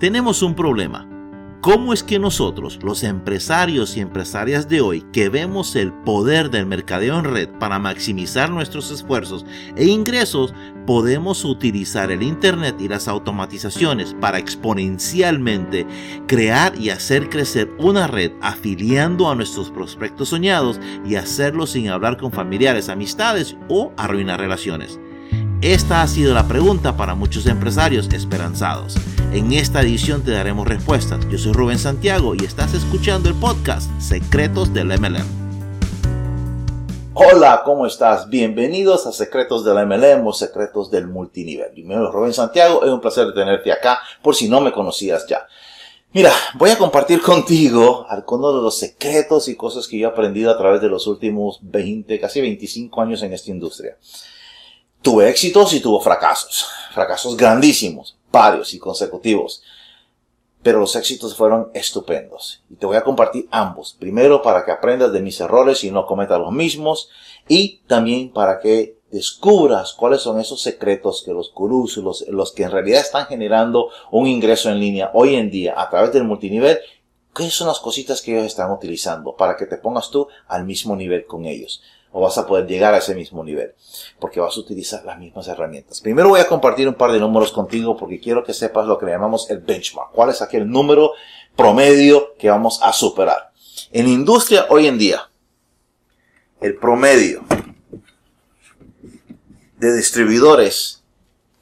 tenemos un problema. ¿Cómo es que nosotros, los empresarios y empresarias de hoy, que vemos el poder del mercadeo en red para maximizar nuestros esfuerzos e ingresos, podemos utilizar el Internet y las automatizaciones para exponencialmente crear y hacer crecer una red afiliando a nuestros prospectos soñados y hacerlo sin hablar con familiares, amistades o arruinar relaciones? Esta ha sido la pregunta para muchos empresarios esperanzados. En esta edición te daremos respuestas. Yo soy Rubén Santiago y estás escuchando el podcast Secretos del MLM. Hola, ¿cómo estás? Bienvenidos a Secretos del MLM o Secretos del Multinivel. Mi nombre es Rubén Santiago, es un placer tenerte acá por si no me conocías ya. Mira, voy a compartir contigo algunos de los secretos y cosas que yo he aprendido a través de los últimos 20, casi 25 años en esta industria. Tuve éxitos y tuvo fracasos, fracasos grandísimos, varios y consecutivos. Pero los éxitos fueron estupendos. Y te voy a compartir ambos. Primero para que aprendas de mis errores y no cometas los mismos. Y también para que descubras cuáles son esos secretos que los gurús, los, los que en realidad están generando un ingreso en línea hoy en día a través del multinivel, qué son las cositas que ellos están utilizando para que te pongas tú al mismo nivel con ellos o vas a poder llegar a ese mismo nivel, porque vas a utilizar las mismas herramientas. Primero voy a compartir un par de números contigo porque quiero que sepas lo que le llamamos el benchmark, cuál es aquel número promedio que vamos a superar. En industria hoy en día, el promedio de distribuidores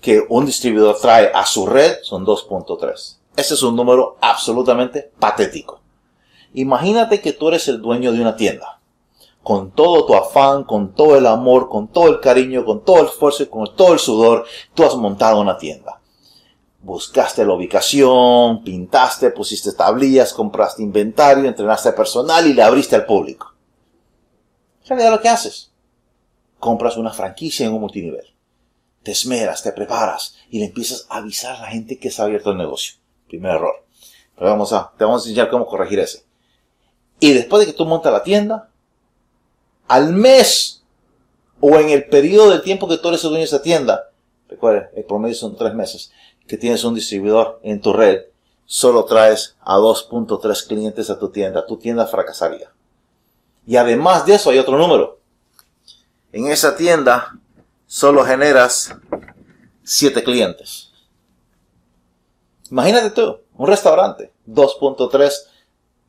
que un distribuidor trae a su red son 2.3. Ese es un número absolutamente patético. Imagínate que tú eres el dueño de una tienda con todo tu afán, con todo el amor, con todo el cariño, con todo el esfuerzo y con todo el sudor, tú has montado una tienda. Buscaste la ubicación, pintaste, pusiste tablillas, compraste inventario, entrenaste personal y le abriste al público. En realidad lo que haces, compras una franquicia en un multinivel. Te esmeras, te preparas y le empiezas a avisar a la gente que ha abierto el negocio. Primer error. Pero vamos a, te vamos a enseñar cómo corregir ese. Y después de que tú montas la tienda, al mes o en el periodo de tiempo que tú eres dueño de esa tienda, recuerda, el promedio son tres meses, que tienes un distribuidor en tu red, solo traes a 2.3 clientes a tu tienda, tu tienda fracasaría. Y además de eso hay otro número. En esa tienda solo generas 7 clientes. Imagínate tú, un restaurante, 2.3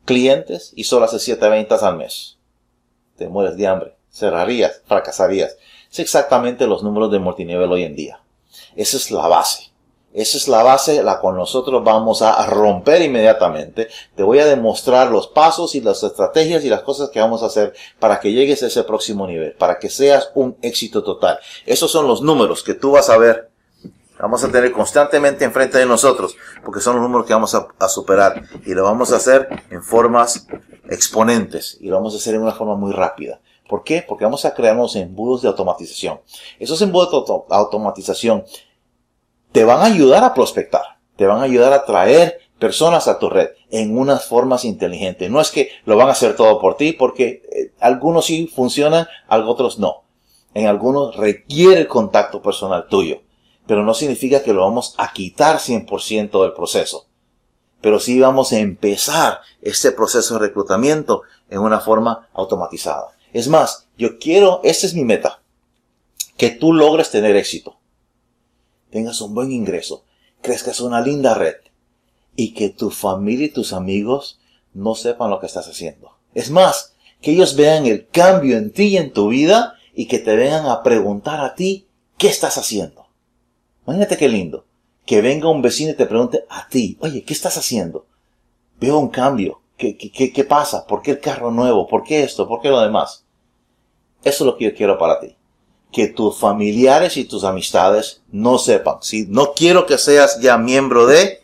clientes y solo hace 7 ventas al mes te mueres de hambre, cerrarías, fracasarías. Es exactamente los números de multinivel hoy en día. Esa es la base. Esa es la base la cual nosotros vamos a romper inmediatamente. Te voy a demostrar los pasos y las estrategias y las cosas que vamos a hacer para que llegues a ese próximo nivel, para que seas un éxito total. Esos son los números que tú vas a ver. Vamos a tener constantemente enfrente de nosotros, porque son los números que vamos a, a superar. Y lo vamos a hacer en formas exponentes y lo vamos a hacer en una forma muy rápida. ¿Por qué? Porque vamos a crearnos embudos de automatización. Esos embudos de automatización te van a ayudar a prospectar, te van a ayudar a traer personas a tu red en unas formas inteligentes. No es que lo van a hacer todo por ti, porque eh, algunos sí funcionan, otros no. En algunos requiere el contacto personal tuyo, pero no significa que lo vamos a quitar 100% del proceso pero sí vamos a empezar este proceso de reclutamiento en una forma automatizada. Es más, yo quiero, esta es mi meta, que tú logres tener éxito, tengas un buen ingreso, crezcas una linda red y que tu familia y tus amigos no sepan lo que estás haciendo. Es más, que ellos vean el cambio en ti y en tu vida y que te vengan a preguntar a ti qué estás haciendo. Imagínate qué lindo que venga un vecino y te pregunte a ti, oye, ¿qué estás haciendo? Veo un cambio. ¿Qué, qué, qué pasa? ¿Por qué el carro nuevo? ¿Por qué esto? ¿Por qué lo demás? Eso es lo que yo quiero para ti. Que tus familiares y tus amistades no sepan. Si no quiero que seas ya miembro de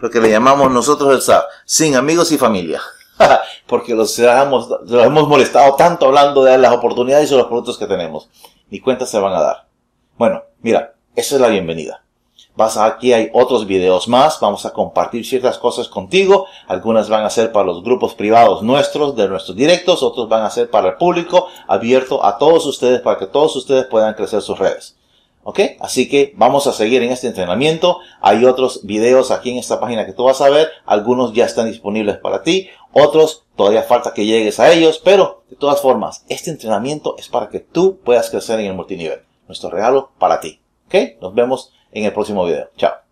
lo que le llamamos nosotros el SAP, sin amigos y familia. Porque los, los hemos molestado tanto hablando de las oportunidades y los productos que tenemos. Ni cuentas se van a dar. Bueno, mira, esa es la bienvenida. Vas a, aquí hay otros videos más, vamos a compartir ciertas cosas contigo, algunas van a ser para los grupos privados nuestros, de nuestros directos, otros van a ser para el público, abierto a todos ustedes, para que todos ustedes puedan crecer sus redes. ¿Ok? Así que vamos a seguir en este entrenamiento. Hay otros videos aquí en esta página que tú vas a ver. Algunos ya están disponibles para ti. Otros todavía falta que llegues a ellos. Pero de todas formas, este entrenamiento es para que tú puedas crecer en el multinivel. Nuestro regalo para ti. ¿Ok? Nos vemos en el próximo video. Chao.